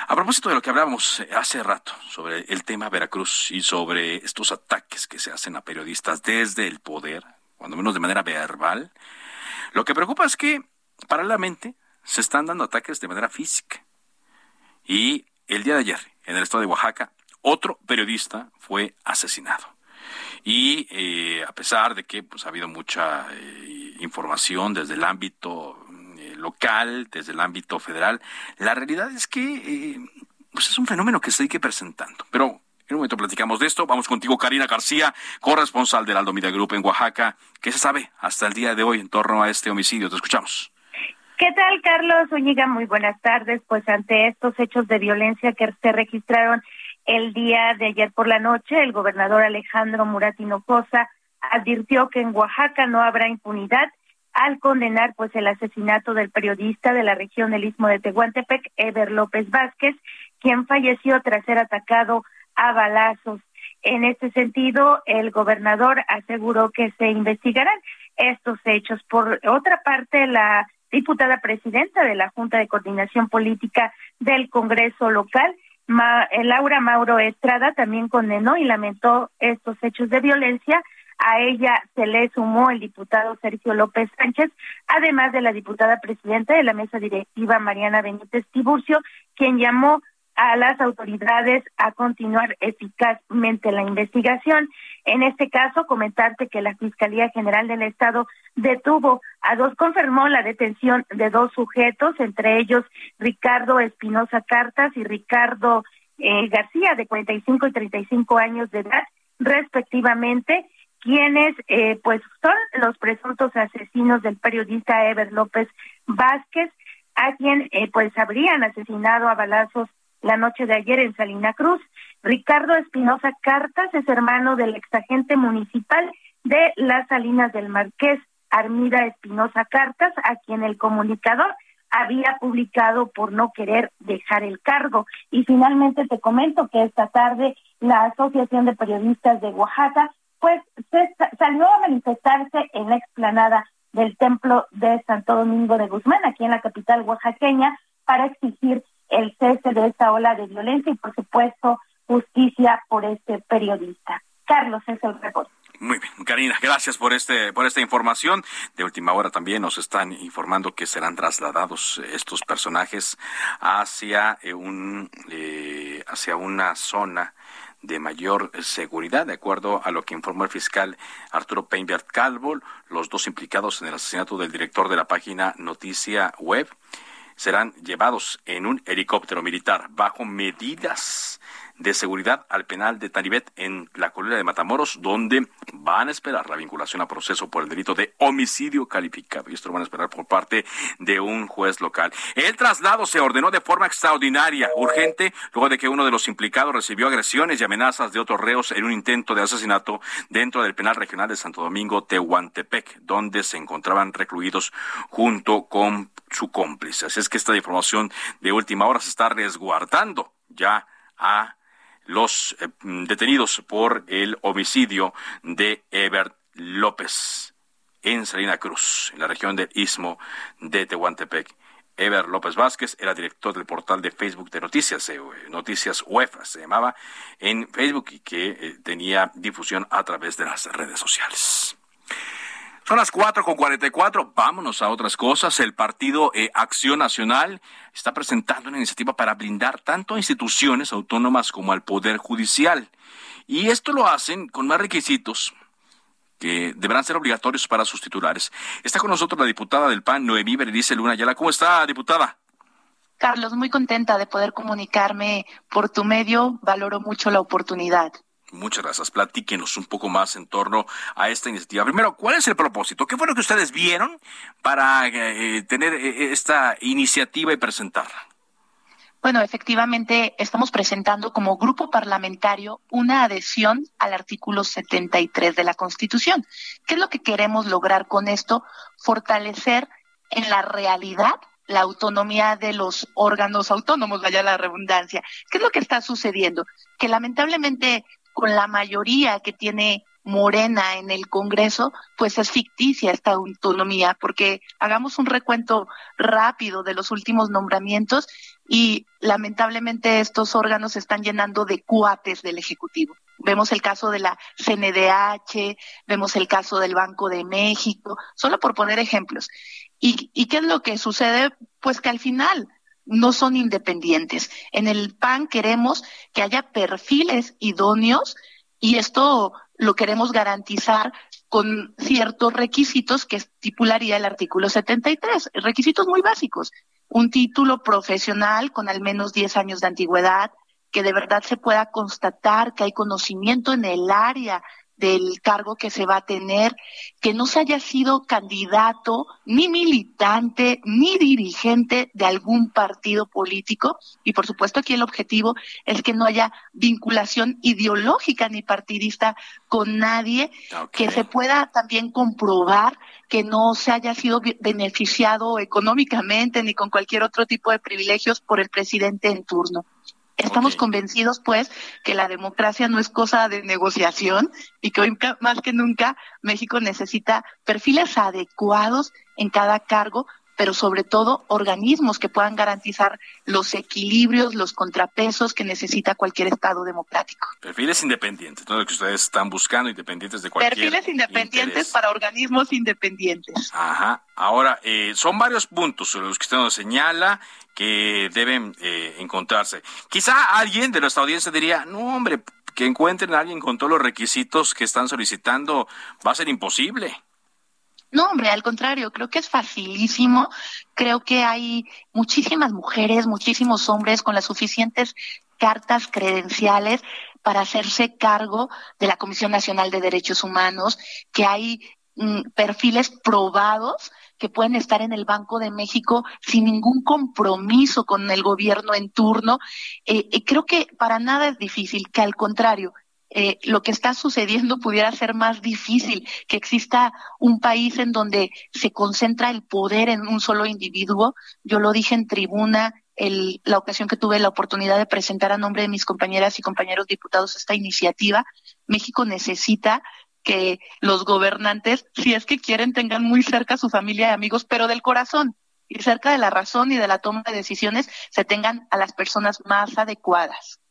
A propósito de lo que hablábamos hace rato sobre el tema Veracruz y sobre estos ataques que se hacen a periodistas desde el poder, cuando menos de manera verbal, lo que preocupa es que paralelamente se están dando ataques de manera física. Y el día de ayer, en el estado de Oaxaca, otro periodista fue asesinado. Y eh, a pesar de que pues, ha habido mucha eh, información desde el ámbito eh, local, desde el ámbito federal, la realidad es que pues es un fenómeno que se sigue presentando. Pero en un momento platicamos de esto. Vamos contigo, Karina García, corresponsal del Aldo Media Group en Oaxaca. ¿Qué se sabe hasta el día de hoy en torno a este homicidio? Te escuchamos. ¿Qué tal, Carlos Oñiga? Muy buenas tardes. Pues ante estos hechos de violencia que se registraron el día de ayer por la noche, el gobernador Alejandro Murat Hinojosa advirtió que en Oaxaca no habrá impunidad al condenar pues el asesinato del periodista de la región del Istmo de Tehuantepec, Ever López Vázquez, quien falleció tras ser atacado a balazos. En este sentido, el gobernador aseguró que se investigarán estos hechos. Por otra parte, la diputada presidenta de la Junta de Coordinación Política del Congreso local, eh, Laura Mauro Estrada, también condenó y lamentó estos hechos de violencia. A ella se le sumó el diputado Sergio López Sánchez, además de la diputada presidenta de la mesa directiva Mariana Benítez Tiburcio, quien llamó a las autoridades a continuar eficazmente la investigación. En este caso, comentarte que la Fiscalía General del Estado detuvo a dos, confirmó la detención de dos sujetos, entre ellos Ricardo Espinosa Cartas y Ricardo eh, García, de 45 y 35 años de edad, respectivamente, quienes eh, pues son los presuntos asesinos del periodista Ever López Vázquez, a quien eh, pues habrían asesinado a balazos la noche de ayer en Salina Cruz. Ricardo Espinosa Cartas es hermano del exagente municipal de las Salinas del Marqués, Armida Espinosa Cartas, a quien el comunicador había publicado por no querer dejar el cargo. Y finalmente te comento que esta tarde la Asociación de Periodistas de Oaxaca pues se salió a manifestarse en la explanada del templo de Santo Domingo de Guzmán, aquí en la capital oaxaqueña, para exigir el cese de esta ola de violencia y, por supuesto, justicia por este periodista. Carlos, es el reporte. Muy bien, Karina, gracias por este por esta información. De última hora también nos están informando que serán trasladados estos personajes hacia eh, un eh, hacia una zona de mayor seguridad, de acuerdo a lo que informó el fiscal Arturo Peinbert Calvo, los dos implicados en el asesinato del director de la página Noticia Web serán llevados en un helicóptero militar bajo medidas de seguridad al penal de Tanibet en la colina de Matamoros, donde van a esperar la vinculación a proceso por el delito de homicidio calificado. Y esto lo van a esperar por parte de un juez local. El traslado se ordenó de forma extraordinaria, urgente, luego de que uno de los implicados recibió agresiones y amenazas de otros reos en un intento de asesinato dentro del penal regional de Santo Domingo, Tehuantepec, donde se encontraban recluidos junto con su cómplice. Así es que esta información de última hora se está resguardando ya a los eh, detenidos por el homicidio de Ebert López en Salina Cruz, en la región del Istmo de Tehuantepec. Eber López Vázquez era director del portal de Facebook de noticias, eh, Noticias UEFA se llamaba, en Facebook y que eh, tenía difusión a través de las redes sociales. Son las cuatro con cuarenta y cuatro. Vámonos a otras cosas. El partido eh, Acción Nacional está presentando una iniciativa para blindar tanto a instituciones autónomas como al Poder Judicial. Y esto lo hacen con más requisitos que deberán ser obligatorios para sus titulares. Está con nosotros la diputada del PAN, Noemí Berenice Luna Ayala. ¿Cómo está, diputada? Carlos, muy contenta de poder comunicarme por tu medio. Valoro mucho la oportunidad. Muchas gracias. Platíquenos un poco más en torno a esta iniciativa. Primero, ¿cuál es el propósito? ¿Qué fue lo que ustedes vieron para eh, tener eh, esta iniciativa y presentarla? Bueno, efectivamente, estamos presentando como grupo parlamentario una adhesión al artículo 73 de la Constitución. ¿Qué es lo que queremos lograr con esto? Fortalecer en la realidad la autonomía de los órganos autónomos, vaya la redundancia. ¿Qué es lo que está sucediendo? Que lamentablemente con la mayoría que tiene Morena en el Congreso, pues es ficticia esta autonomía, porque hagamos un recuento rápido de los últimos nombramientos y lamentablemente estos órganos se están llenando de cuates del Ejecutivo. Vemos el caso de la CNDH, vemos el caso del Banco de México, solo por poner ejemplos. ¿Y, y qué es lo que sucede? Pues que al final no son independientes. En el PAN queremos que haya perfiles idóneos y esto lo queremos garantizar con ciertos requisitos que estipularía el artículo 73, requisitos muy básicos. Un título profesional con al menos 10 años de antigüedad, que de verdad se pueda constatar que hay conocimiento en el área del cargo que se va a tener, que no se haya sido candidato, ni militante, ni dirigente de algún partido político. Y por supuesto aquí el objetivo es que no haya vinculación ideológica ni partidista con nadie, que se pueda también comprobar que no se haya sido beneficiado económicamente ni con cualquier otro tipo de privilegios por el presidente en turno. Estamos convencidos, pues, que la democracia no es cosa de negociación y que hoy más que nunca México necesita perfiles adecuados en cada cargo, pero sobre todo organismos que puedan garantizar los equilibrios, los contrapesos que necesita cualquier Estado democrático. Perfiles independientes, todo lo que ustedes están buscando, independientes de cualquier. Perfiles independientes para organismos independientes. Ajá. Ahora, eh, son varios puntos los que usted nos señala que deben eh, encontrarse. Quizá alguien de nuestra audiencia diría, no hombre, que encuentren a alguien con todos los requisitos que están solicitando va a ser imposible. No, hombre, al contrario, creo que es facilísimo. Creo que hay muchísimas mujeres, muchísimos hombres con las suficientes cartas credenciales para hacerse cargo de la Comisión Nacional de Derechos Humanos, que hay mm, perfiles probados que pueden estar en el Banco de México sin ningún compromiso con el gobierno en turno. Eh, eh, creo que para nada es difícil, que al contrario, eh, lo que está sucediendo pudiera ser más difícil, que exista un país en donde se concentra el poder en un solo individuo. Yo lo dije en tribuna, el, la ocasión que tuve la oportunidad de presentar a nombre de mis compañeras y compañeros diputados esta iniciativa. México necesita que los gobernantes, si es que quieren, tengan muy cerca a su familia y amigos, pero del corazón y cerca de la razón y de la toma de decisiones, se tengan a las personas más adecuadas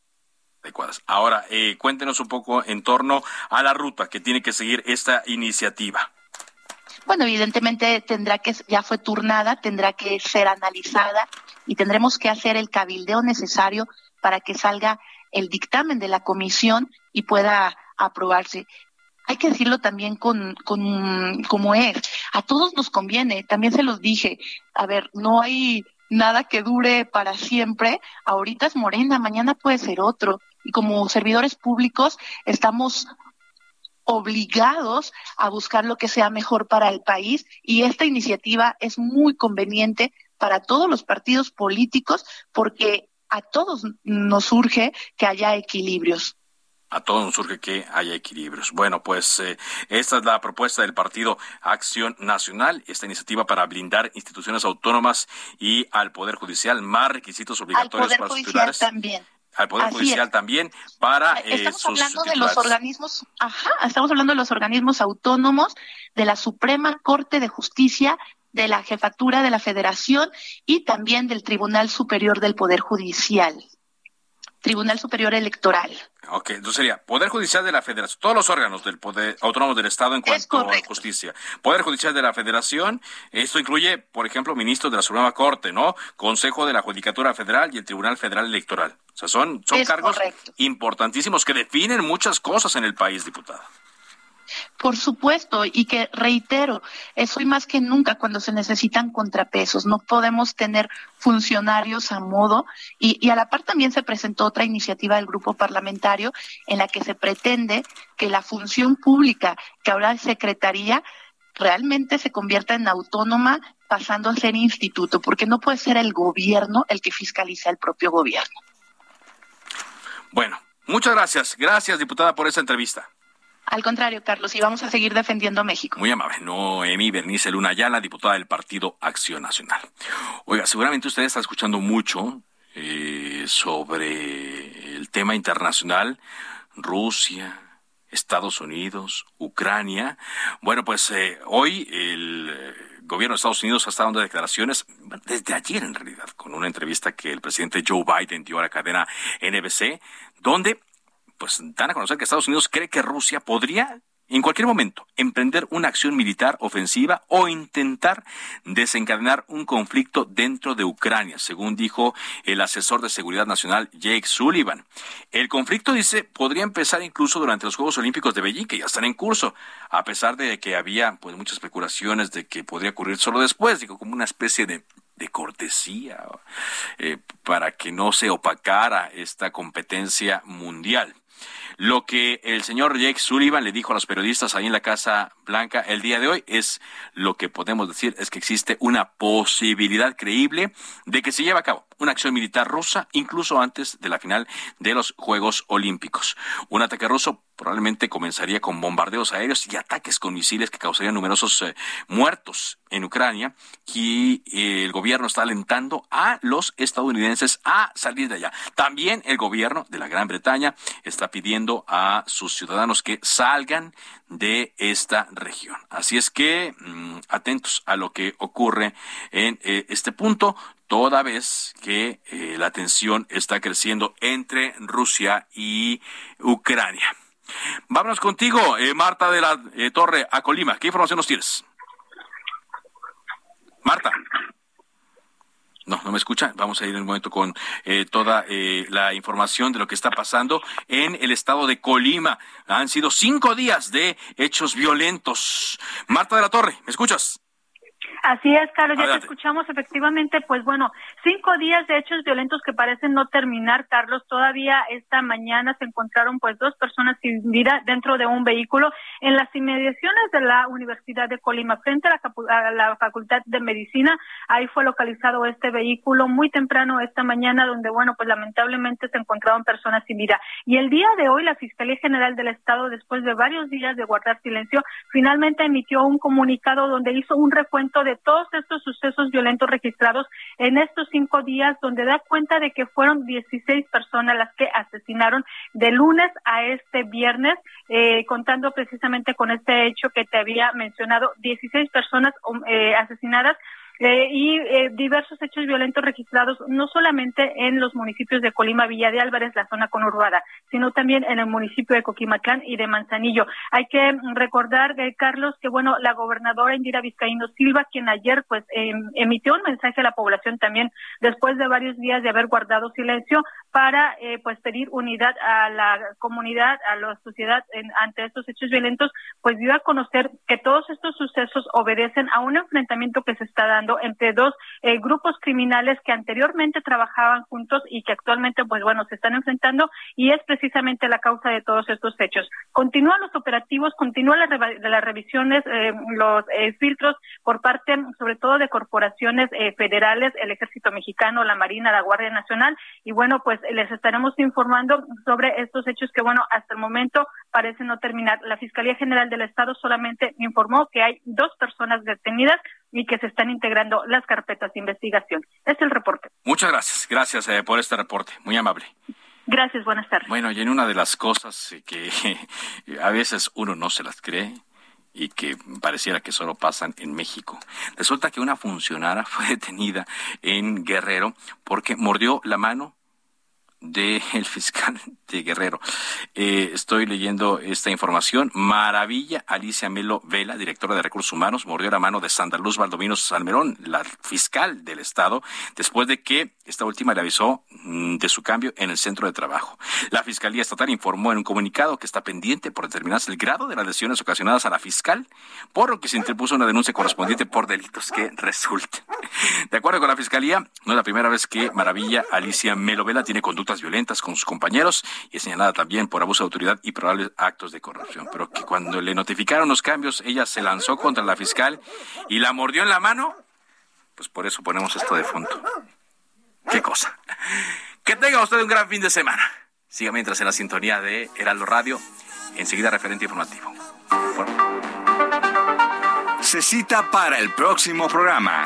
adecuadas. Ahora, eh, cuéntenos un poco en torno a la ruta que tiene que seguir esta iniciativa. Bueno, evidentemente tendrá que, ya fue turnada, tendrá que ser analizada y tendremos que hacer el cabildeo necesario para que salga el dictamen de la comisión y pueda aprobarse. Hay que decirlo también con, con como es. A todos nos conviene, también se los dije. A ver, no hay nada que dure para siempre. Ahorita es Morena, mañana puede ser otro y como servidores públicos estamos obligados a buscar lo que sea mejor para el país y esta iniciativa es muy conveniente para todos los partidos políticos porque a todos nos urge que haya equilibrios a todos nos surge que haya equilibrios. Bueno, pues eh, esta es la propuesta del Partido Acción Nacional, esta iniciativa para blindar instituciones autónomas y al Poder Judicial, más requisitos obligatorios para sus titulares. También al Poder Judicial también para eh, estamos hablando de los organismos ajá estamos hablando de los organismos autónomos de la Suprema Corte de Justicia de la Jefatura de la Federación y también del Tribunal Superior del Poder Judicial Tribunal Superior Electoral Ok, entonces sería Poder Judicial de la Federación, todos los órganos del Poder Autónomo del Estado en cuanto a justicia. Poder Judicial de la Federación, esto incluye, por ejemplo, ministros de la Suprema Corte, ¿no? Consejo de la Judicatura Federal y el Tribunal Federal Electoral. O sea, son, son cargos importantísimos que definen muchas cosas en el país, diputada. Por supuesto, y que reitero, es hoy más que nunca cuando se necesitan contrapesos. No podemos tener funcionarios a modo. Y, a la par también se presentó otra iniciativa del grupo parlamentario en la que se pretende que la función pública, que ahora es secretaría, realmente se convierta en autónoma pasando a ser instituto, porque no puede ser el gobierno el que fiscaliza el propio gobierno. Bueno, muchas gracias. Gracias, diputada, por esa entrevista. Al contrario, Carlos, y vamos a seguir defendiendo a México. Muy amable. Noemi Bernice Luna Ayala, diputada del Partido Acción Nacional. Oiga, seguramente usted está escuchando mucho eh, sobre el tema internacional, Rusia, Estados Unidos, Ucrania. Bueno, pues eh, hoy el eh, gobierno de Estados Unidos ha estado dando declaraciones, desde ayer en realidad, con una entrevista que el presidente Joe Biden dio a la cadena NBC, donde pues dan a conocer que Estados Unidos cree que Rusia podría en cualquier momento emprender una acción militar ofensiva o intentar desencadenar un conflicto dentro de Ucrania, según dijo el asesor de seguridad nacional Jake Sullivan. El conflicto, dice, podría empezar incluso durante los Juegos Olímpicos de Beijing, que ya están en curso, a pesar de que había pues muchas especulaciones de que podría ocurrir solo después, digo, como una especie de cortesía eh, para que no se opacara esta competencia mundial. Lo que el señor Jake Sullivan le dijo a los periodistas ahí en la Casa Blanca el día de hoy es lo que podemos decir es que existe una posibilidad creíble de que se lleve a cabo una acción militar rusa incluso antes de la final de los Juegos Olímpicos. Un ataque ruso probablemente comenzaría con bombardeos aéreos y ataques con misiles que causarían numerosos eh, muertos en Ucrania y eh, el gobierno está alentando a los estadounidenses a salir de allá. También el gobierno de la Gran Bretaña está pidiendo a sus ciudadanos que salgan de esta región. Así es que mm, atentos a lo que ocurre en eh, este punto toda vez que la tensión está creciendo entre Rusia y Ucrania. Vámonos contigo, eh, Marta de la eh, Torre, a Colima. ¿Qué información nos tienes? Marta. No, no me escucha. Vamos a ir en un momento con eh, toda la información de lo que está pasando en el estado de Colima. Han sido cinco días de hechos violentos. Marta de la Torre, ¿me escuchas? Así es, Carlos, ya te escuchamos. Efectivamente, pues bueno, cinco días de hechos violentos que parecen no terminar, Carlos, todavía esta mañana se encontraron pues dos personas sin vida dentro de un vehículo en las inmediaciones de la Universidad de Colima, frente a la, a la Facultad de Medicina, ahí fue localizado este vehículo muy temprano esta mañana, donde bueno, pues lamentablemente se encontraron personas sin vida. Y el día de hoy la Fiscalía General del Estado, después de varios días de guardar silencio, finalmente emitió un comunicado donde hizo un recuento de todos estos sucesos violentos registrados en estos cinco días, donde da cuenta de que fueron 16 personas las que asesinaron de lunes a este viernes, eh, contando precisamente con este hecho que te había mencionado, 16 personas um, eh, asesinadas eh, y eh, diversos hechos violentos registrados no solamente en los municipios de Colima, Villa de Álvarez, la zona conurbada, sino también en el municipio de Coquimacán y de Manzanillo. Hay que recordar, eh, Carlos, que bueno, la gobernadora Indira Vizcaíno Silva, quien ayer pues em, emitió un mensaje a la población también después de varios días de haber guardado silencio para pues pedir unidad a la comunidad, a la sociedad ante estos hechos violentos, pues dio a conocer que todos estos sucesos obedecen a un enfrentamiento que se está dando entre dos eh, grupos criminales que anteriormente trabajaban juntos y que actualmente, pues bueno, se están enfrentando y es precisamente la causa de todos estos hechos. Continúan los operativos, continúan las, las revisiones, eh, los eh, filtros por parte, sobre todo, de corporaciones federales, el Ejército Mexicano, la Marina, la Guardia Nacional, y bueno, pues les estaremos informando sobre estos hechos que, bueno, hasta el momento parecen no terminar. La Fiscalía General del Estado solamente informó que hay dos personas detenidas y que se están integrando las carpetas de investigación. Este es el reporte. Muchas gracias. Gracias eh, por este reporte. Muy amable. Gracias, buenas tardes. Bueno, y en una de las cosas que a veces uno no se las cree y que pareciera que solo pasan en México. Resulta que una funcionaria fue detenida en Guerrero porque mordió la mano del fiscal de Guerrero. Eh, estoy leyendo esta información. Maravilla, Alicia Melo Vela, directora de Recursos Humanos, mordió la mano de Sandra Luz Salmerón, la fiscal del Estado, después de que esta última le avisó mm, de su cambio en el centro de trabajo. La Fiscalía Estatal informó en un comunicado que está pendiente por determinarse el grado de las lesiones ocasionadas a la fiscal, por lo que se interpuso una denuncia correspondiente por delitos que resulten. De acuerdo con la Fiscalía, no es la primera vez que Maravilla Alicia Melo Vela tiene conductas violentas con sus compañeros y es señalada también por abuso de autoridad y probables actos de corrupción. Pero que cuando le notificaron los cambios, ella se lanzó contra la fiscal y la mordió en la mano, pues por eso ponemos esto de fondo. Qué cosa. Que tenga usted un gran fin de semana. Siga mientras en la sintonía de Heraldo Radio, enseguida referente informativo. Se cita para el próximo programa.